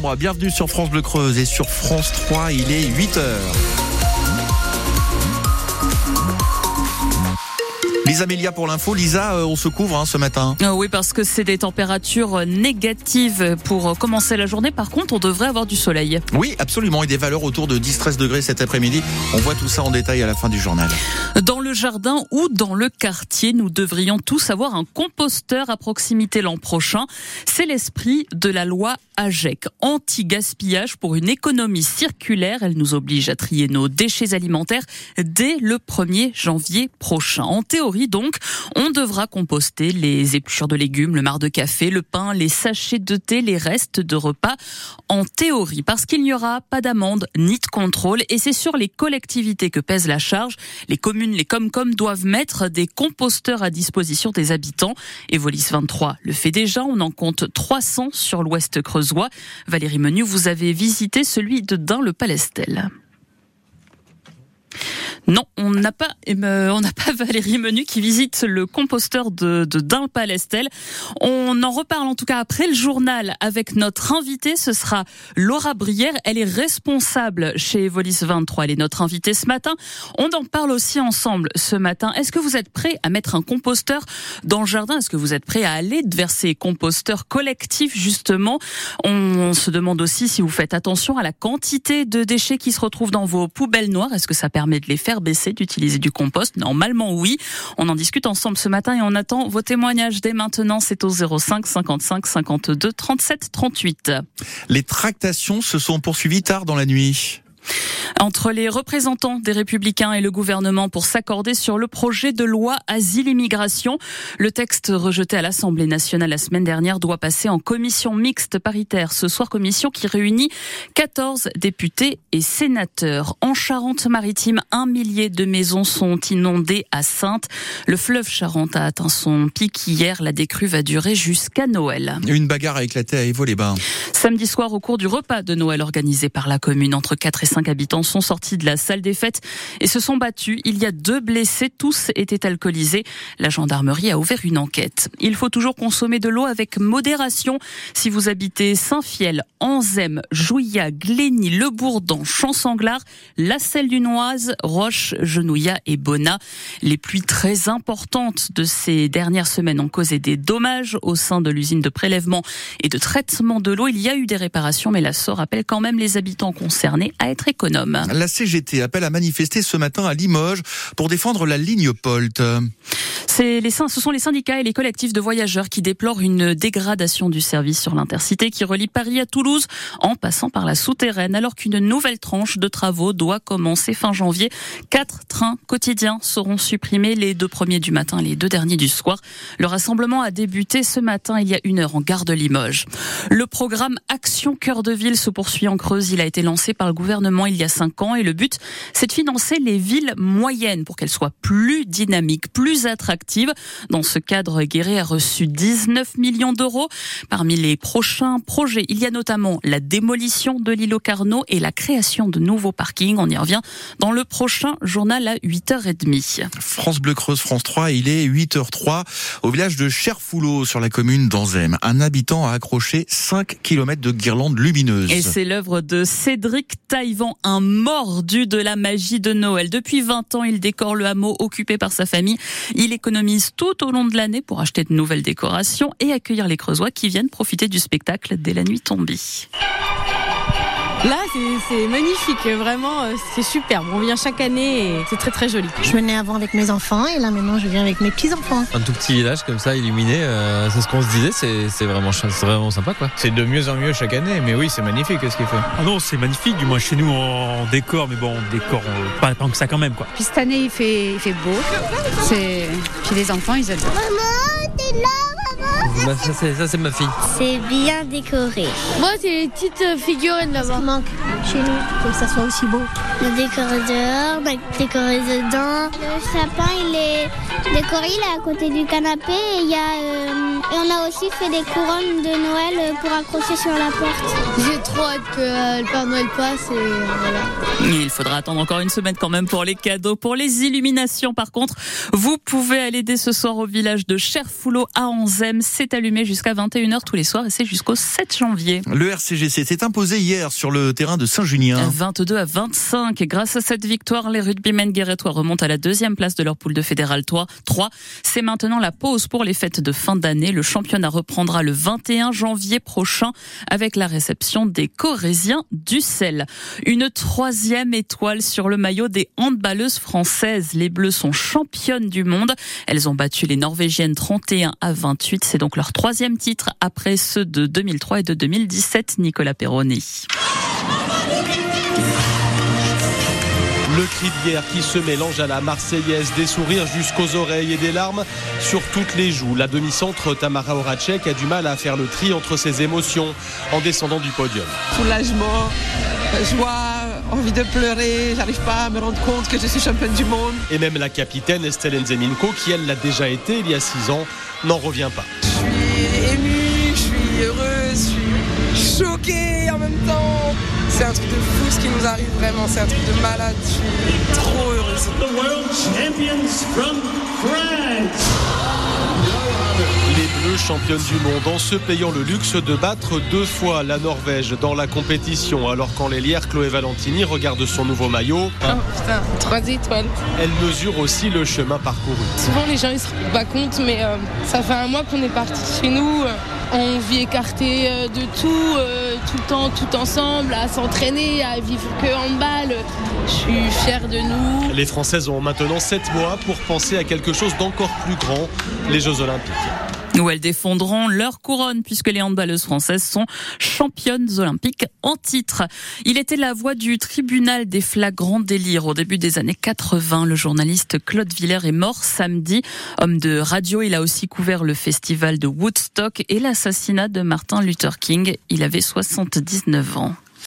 Bienvenue sur France Bleu Creuse et sur France 3, il est 8 heures. Lisa Melia pour l'info. Lisa, euh, on se couvre hein, ce matin. Euh, oui, parce que c'est des températures négatives pour commencer la journée. Par contre, on devrait avoir du soleil. Oui, absolument. Et des valeurs autour de 10-13 degrés cet après-midi. On voit tout ça en détail à la fin du journal. Dans jardin ou dans le quartier, nous devrions tous avoir un composteur à proximité l'an prochain. C'est l'esprit de la loi AGEC, anti-gaspillage pour une économie circulaire. Elle nous oblige à trier nos déchets alimentaires dès le 1er janvier prochain. En théorie, donc, on devra composter les épluchures de légumes, le marc de café, le pain, les sachets de thé, les restes de repas. En théorie, parce qu'il n'y aura pas d'amende ni de contrôle et c'est sur les collectivités que pèse la charge. Les communes, les Comcom doivent mettre des composteurs à disposition des habitants. Evolis 23 le fait déjà. On en compte 300 sur l'ouest creusois. Valérie Menu, vous avez visité celui de Dain-le-Palestel. Non, on n'a pas, euh, on n'a pas Valérie Menu qui visite le composteur de, de. On en reparle en tout cas après le journal avec notre invitée. Ce sera Laura Brière. Elle est responsable chez Evolis 23. Elle est notre invitée ce matin. On en parle aussi ensemble ce matin. Est-ce que vous êtes prêt à mettre un composteur dans le jardin? Est-ce que vous êtes prêt à aller vers ces composteurs collectifs justement? On, se demande aussi si vous faites attention à la quantité de déchets qui se retrouvent dans vos poubelles noires. Est-ce que ça permet de les faire baisser d'utiliser du compost Normalement, oui. On en discute ensemble ce matin et on attend vos témoignages dès maintenant. C'est au 05 55 52 37 38. Les tractations se sont poursuivies tard dans la nuit entre les représentants des Républicains et le gouvernement pour s'accorder sur le projet de loi asile-immigration. Le texte rejeté à l'Assemblée nationale la semaine dernière doit passer en commission mixte paritaire ce soir, commission qui réunit 14 députés et sénateurs. En Charente-Maritime, un millier de maisons sont inondées à Sainte. Le fleuve Charente a atteint son pic hier. La décrue va durer jusqu'à Noël. Une bagarre a éclaté à Évaux-les-Bains. Samedi soir, au cours du repas de Noël organisé par la commune, entre 4 et 5 habitants sont sortis de la salle des fêtes et se sont battus. Il y a deux blessés, tous étaient alcoolisés. La gendarmerie a ouvert une enquête. Il faut toujours consommer de l'eau avec modération. Si vous habitez Saint-Fiel, Anzem, Jouillat, Glény, Le Bourdan, Champ-Sanglard, La Selle du Noise, Roche, Genouillat et Bonnat. Les pluies très importantes de ces dernières semaines ont causé des dommages au sein de l'usine de prélèvement et de traitement de l'eau. Il y a eu des réparations, mais la SOR appelle quand même les habitants concernés à être économes. La CGT appelle à manifester ce matin à Limoges pour défendre la ligne Polt. Les, ce sont les syndicats et les collectifs de voyageurs qui déplorent une dégradation du service sur l'intercité qui relie Paris à Toulouse en passant par la souterraine alors qu'une nouvelle tranche de travaux doit commencer fin janvier. Quatre trains quotidiens seront supprimés les deux premiers du matin et les deux derniers du soir. Le rassemblement a débuté ce matin il y a une heure en gare de Limoges. Le programme Action Cœur de Ville se poursuit en Creuse. Il a été lancé par le gouvernement il y a cinq ans et le but c'est de financer les villes moyennes pour qu'elles soient plus dynamiques, plus attractives dans ce cadre, Guéret a reçu 19 millions d'euros. Parmi les prochains projets, il y a notamment la démolition de l'îlot Carnot et la création de nouveaux parkings. On y revient dans le prochain journal à 8h30. France Bleu Creuse, France 3, il est 8h03 au village de Cherfoulot sur la commune d'Anzem. Un habitant a accroché 5 km de guirlandes lumineuses. Et c'est l'œuvre de Cédric Taïvan, un mordu de la magie de Noël. Depuis 20 ans, il décore le hameau occupé par sa famille. Il économise tout au long de l'année pour acheter de nouvelles décorations et accueillir les Creusois qui viennent profiter du spectacle dès la nuit tombée. Là, c'est magnifique, vraiment, euh, c'est superbe. On vient chaque année et c'est très très joli. Je venais avant avec mes enfants et là maintenant je viens avec mes petits-enfants. Un tout petit village comme ça, illuminé, euh, c'est ce qu'on se disait, c'est vraiment, vraiment sympa quoi. C'est de mieux en mieux chaque année, mais oui, c'est magnifique ce qu'il fait. Ah non, c'est magnifique, du moins chez nous on décore, mais bon, on décore euh, pas tant que ça quand même quoi. Puis cette année il fait, il fait beau, puis les enfants ils adorent. Maman, t'es là bah, ça, c'est ma fille. C'est bien décoré. Moi, c'est les petites figurines là-bas. manque chez nous, pour que ça soit aussi beau. Le décoré dehors, le décoré dedans. Le sapin, il est décoré, il est à côté du canapé et il y a euh, Et on a aussi fait des couronnes de Noël euh, pour accrocher sur la porte. J'ai trop hâte que euh, le Père Noël passe et euh, voilà. Il faudra attendre encore une semaine quand même pour les cadeaux. Pour les illuminations, par contre, vous pouvez aller dès ce soir au village de Cherfoulot à Anzem. C'est allumé jusqu'à 21h tous les soirs et c'est jusqu'au 7 janvier. Le RCGC s'est imposé hier sur le terrain de Saint-Junien. 22 à 25. Et grâce à cette victoire, les rugbymen guérétois remontent à la deuxième place de leur poule de fédéral 3. C'est maintenant la pause pour les fêtes de fin d'année. Le championnat reprendra le 21 janvier prochain avec la réception des Corésiens du Sel. Une troisième étoile sur le maillot des handballeuses françaises. Les Bleus sont championnes du monde. Elles ont battu les Norvégiennes 31 à 28. C'est donc leur troisième titre après ceux de 2003 et de 2017. Nicolas Perroni. Le cri de guerre qui se mélange à la Marseillaise, des sourires jusqu'aux oreilles et des larmes sur toutes les joues. La demi-centre Tamara Horacek a du mal à faire le tri entre ses émotions en descendant du podium. Soulagement, joie, envie de pleurer, j'arrive pas à me rendre compte que je suis championne du monde. Et même la capitaine Estelle Nzeminko, qui elle l'a déjà été il y a six ans, n'en revient pas. Suis émue, je suis heureuse, je suis choquée en même temps. C'est un truc de fou ce qui nous arrive vraiment, c'est un truc de malade. Je suis trop heureuse. Les Bleus championnes du monde en se payant le luxe de battre deux fois la Norvège dans la compétition. Alors quand l'ailière Chloé Valentini regarde son nouveau maillot, Oh putain, trois étoiles. elle mesure aussi le chemin parcouru. Souvent les gens ils se rendent pas compte, mais euh, ça fait un mois qu'on est parti chez nous. euh, on vit écarté euh, de tout, tout le temps, tout ensemble, à s'entraîner, à vivre que handball. Je suis fière de nous. Les Françaises ont maintenant sept mois pour penser à quelque chose d'encore plus grand, les Jeux Olympiques. Où elles défendront leur couronne puisque les handballeuses françaises sont championnes olympiques en titre. Il était la voix du tribunal des flagrants délires au début des années 80. Le journaliste Claude Villers est mort samedi. Homme de radio, il a aussi couvert le festival de Woodstock et l'assassinat de Martin Luther King. Il avait 79 ans.